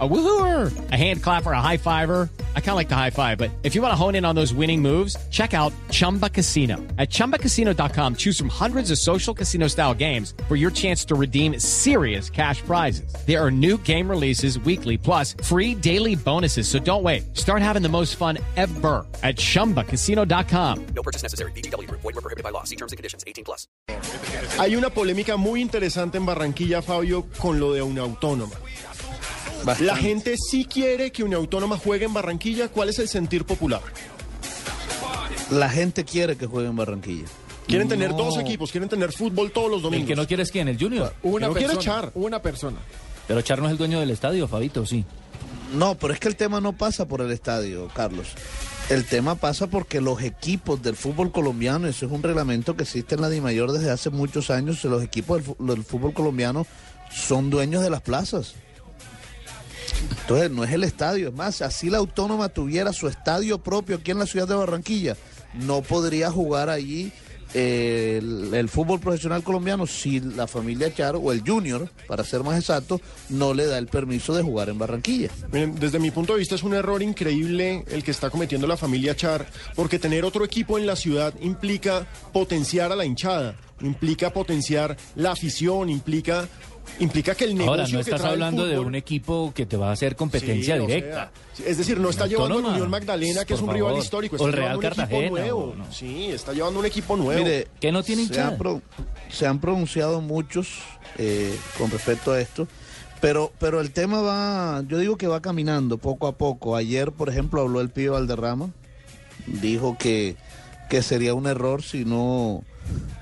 A woohooer, a hand clapper, a high fiver. I kind of like the high five, but if you want to hone in on those winning moves, check out Chumba Casino. At chumbacasino.com, choose from hundreds of social casino style games for your chance to redeem serious cash prizes. There are new game releases weekly, plus free daily bonuses. So don't wait. Start having the most fun ever at chumbacasino.com. No purchase necessary. BGW. Void were prohibited by law. See terms and conditions. 18 plus. Hay una polémica muy interesante en Barranquilla, Fabio, con lo de una autónoma. La gente sí quiere que una autónoma juegue en Barranquilla. ¿Cuál es el sentir popular? La gente quiere que juegue en Barranquilla. Quieren tener dos equipos, quieren tener fútbol todos los El domingos. que no quiere es quién, el Junior. Una quiere persona, echar. una persona. Pero Char no es el dueño del estadio, Fabito, sí. No, pero es que el tema no pasa por el estadio, Carlos. El tema pasa porque los equipos del fútbol colombiano, eso es un reglamento que existe en la DIMAYOR desde hace muchos años, los equipos del fútbol colombiano son dueños de las plazas. Entonces, no es el estadio. Es más, así la autónoma tuviera su estadio propio aquí en la ciudad de Barranquilla, no podría jugar allí eh, el, fútbol profesional colombiano si la familia Char o el Junior, para ser más exacto, no le da el permiso de jugar en Barranquilla. Miren, desde mi punto de vista es un error increíble el que está cometiendo la familia Char, porque tener otro equipo en la ciudad implica potenciar a la hinchada, implica potenciar la afición, implica implica que el negocio Ahora, no que estás el hablando de un equipo que te va a hacer competencia Sí, o directa. sea, es decir, no está llevando Autónoma. Unión Magdalena, que es un rival histórico, O está el Real Cartagena, equipo nuevo. o no. Sí, está llevando un equipo nuevo. Mire, ¿Que no tiene se hinchada? han, pro- se han pronunciado muchos eh, con respecto a esto, pero, pero el tema va, yo digo que va caminando poco a poco. Ayer, por ejemplo, habló el pibe Valderrama, dijo que, que sería un error si no,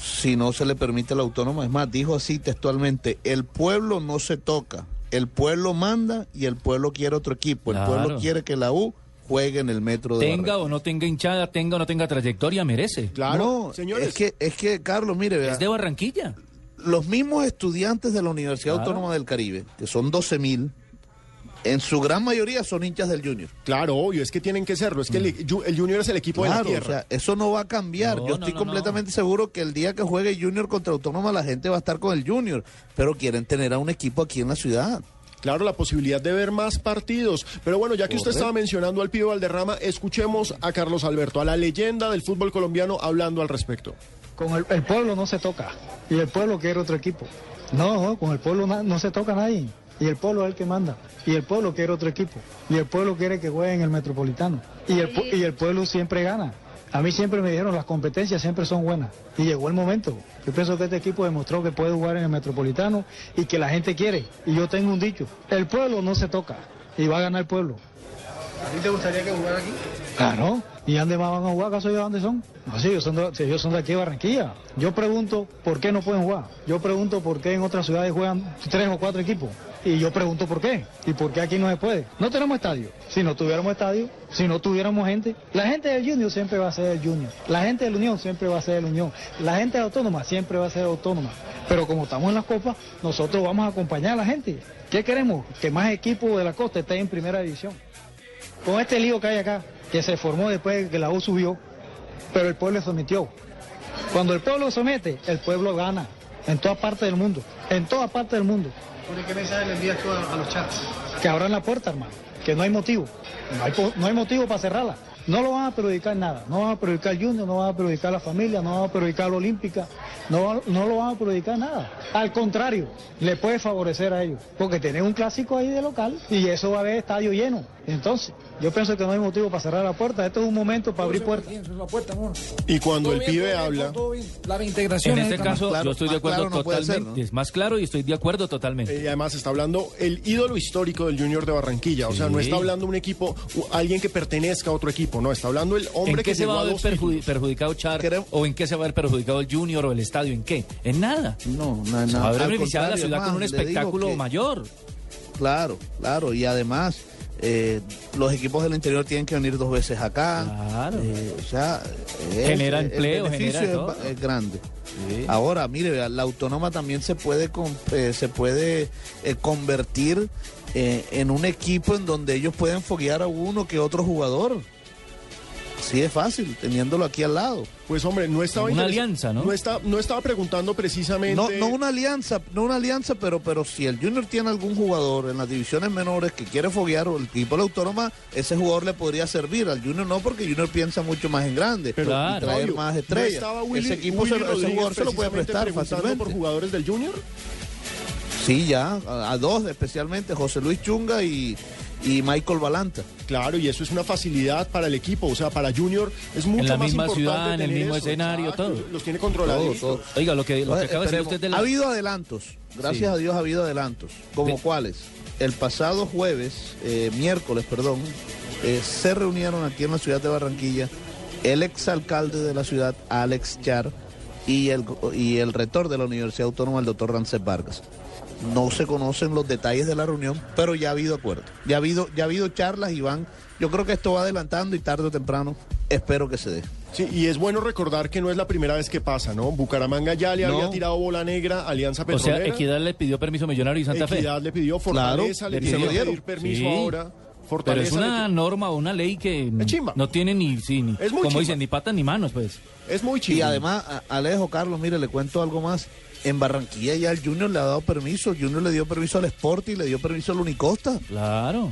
si no se le permite la autónoma. Es más, dijo así textualmente, el pueblo no se toca, el pueblo manda y el pueblo quiere otro equipo, el Claro. pueblo quiere que la U juegue en el metro de Tenga Barranquilla. o no tenga hinchada, tenga o no tenga trayectoria, merece. Claro, no, señores. es que, es que, Carlos, mire, vea, Es de Barranquilla. los mismos estudiantes de la Universidad Claro. Autónoma del Caribe, que son 12 mil, en su gran mayoría son hinchas del Junior. Claro, obvio, es que tienen que serlo. Es que el, el Junior es el equipo de la Claro, o tierra. sea, eso no va a cambiar. No, Yo no, estoy no, completamente seguro que el día que juegue Junior contra Autónoma la gente va a estar con el Junior, pero quieren tener a un equipo aquí en la ciudad. Claro, la posibilidad de ver más partidos. Pero bueno, ya que usted estaba mencionando al pibe Valderrama, escuchemos a Carlos Alberto, a la leyenda del fútbol colombiano, hablando al respecto. Con el, el pueblo no se toca y el pueblo quiere otro equipo. No, con el pueblo no se toca nadie y el pueblo es el que manda y el pueblo quiere otro equipo y el pueblo quiere que juegue en el metropolitano y el, pu- y el pueblo siempre gana. A mí siempre me dijeron las competencias siempre son buenas y llegó el momento. Yo pienso que este equipo demostró que puede jugar en el metropolitano y que la gente quiere. Y yo tengo un dicho, el pueblo no se toca y va a ganar el pueblo. ¿A ti te gustaría que jugara aquí? Claro. ¿Y dónde más van a jugar? ¿Acaso ellos dónde son? No, sí, ellos son, de, ellos son de aquí de Barranquilla. Yo pregunto por qué no pueden jugar. Yo pregunto por qué en otras ciudades juegan tres o cuatro equipos. Y yo pregunto por qué. ¿Y por qué aquí no se puede? No tenemos estadio. Si no tuviéramos estadio, si no tuviéramos gente, la gente del Junior siempre va a ser el Junior. La gente de la Unión siempre va a ser el Unión. La gente de Autónoma siempre va a ser Autónoma. Pero como estamos en las copas, nosotros vamos a acompañar a la gente. ¿Qué queremos? Que más equipos de la costa estén en primera división con este lío que hay acá, que se formó después de que la U subió, pero el pueblo sometió. Cuando el pueblo somete, el pueblo gana, en toda parte del mundo, en toda parte del mundo. ¿Por qué mensaje le envías tú a, a los chats? Que abran la puerta, hermano, que no hay motivo, no hay, no hay motivo para cerrarla. No lo van a perjudicar nada, no van a perjudicar al Junior, no van a perjudicar a la familia, no van a perjudicar la Olímpica, no, no lo van a perjudicar nada. Al contrario, le puede favorecer a ellos, porque tienen un clásico ahí de local y eso va a haber estadio lleno. Entonces, yo pienso que no hay motivo para cerrar la puerta, esto es un momento para abrir puertas. Y cuando el pibe habla. La reintegración. En es este caso, claro, yo estoy de acuerdo claro no puede ser, totalmente. ¿no? Es más claro y estoy de acuerdo totalmente. eh, y además está hablando el ídolo histórico del Junior de Barranquilla. O sea, no está hablando un equipo, alguien que pertenezca a otro equipo, no, está hablando el ¿En hombre qué que se va a ver perjudi- perjudicado Char? Creo- ¿O en qué se va a ver perjudicado el Junior o el estadio? ¿En qué? En nada. No, no, Se va no. a la ciudad con un espectáculo que- mayor. Claro, claro. Y además, eh, los equipos del interior tienen que venir dos veces acá. Claro. Eh, o sea, es- Genera el empleo, beneficio genera es todo. ba- es, grande. Sí. Ahora, mire, la autónoma también se puede eh, se puede eh, convertir eh, en un equipo en donde ellos pueden foguear a uno que otro jugador. Sí es fácil, teniéndolo aquí al lado. Pues hombre, no estaba Una alianza, ¿no? No, está- no estaba preguntando precisamente. No, no una alianza, no una alianza, pero, pero si el Junior tiene algún jugador en las divisiones menores que quiere foguear o el equipo de la autónoma, ese jugador le podría servir. Al Junior no, porque Junior piensa mucho más en grande Pero, y Claro. traer más ¿no estrellas. estaba Willy- ese equipo, Willy se- ese jugador se lo puede prestar fácilmente. por jugadores del Junior? Sí, ya, a, a dos especialmente, José Luis Chunga y, y Michael Balanta. Claro, y eso es una facilidad para el equipo, o sea, para Junior es mucho la más misma importante ciudad, en el mismo eso, escenario, exacto, todo. Los tiene controlados. Oiga, lo que, lo que Entonces, acaba de decir usted de la... Ha habido adelantos, gracias Sí. a Dios ha habido adelantos. ¿Como De- cuáles? El pasado jueves, eh, miércoles, perdón, eh, se reunieron aquí en la ciudad de Barranquilla el exalcalde de la ciudad, Alex Char, y el, y el rector de la Universidad Autónoma, el doctor Rancés Vargas. No se conocen los detalles de la reunión, pero ya ha habido acuerdo. Ya ha habido, ya ha habido charlas y van. Yo creo que esto va adelantando y tarde o temprano espero que se dé. Sí, y es bueno recordar que no es la primera vez que pasa, ¿no? Bucaramanga ya le No. había tirado bola negra, a Alianza O sea, Petrolera. Equidad le pidió permiso a Millonario y Santa Fe. Equidad le pidió, Fortaleza Claro, le pidió pedir permiso Sí. ahora. Pero es una norma o una ley que no tiene ni, sí, ni Es muy como chimba. dicen, ni patas ni manos, pues. es muy chido. Y además, Alejo, Carlos, mire, le cuento algo más. En Barranquilla ya el Junior le ha dado permiso. El Junior le dio permiso al Sport y le dio permiso al Unicosta. Claro.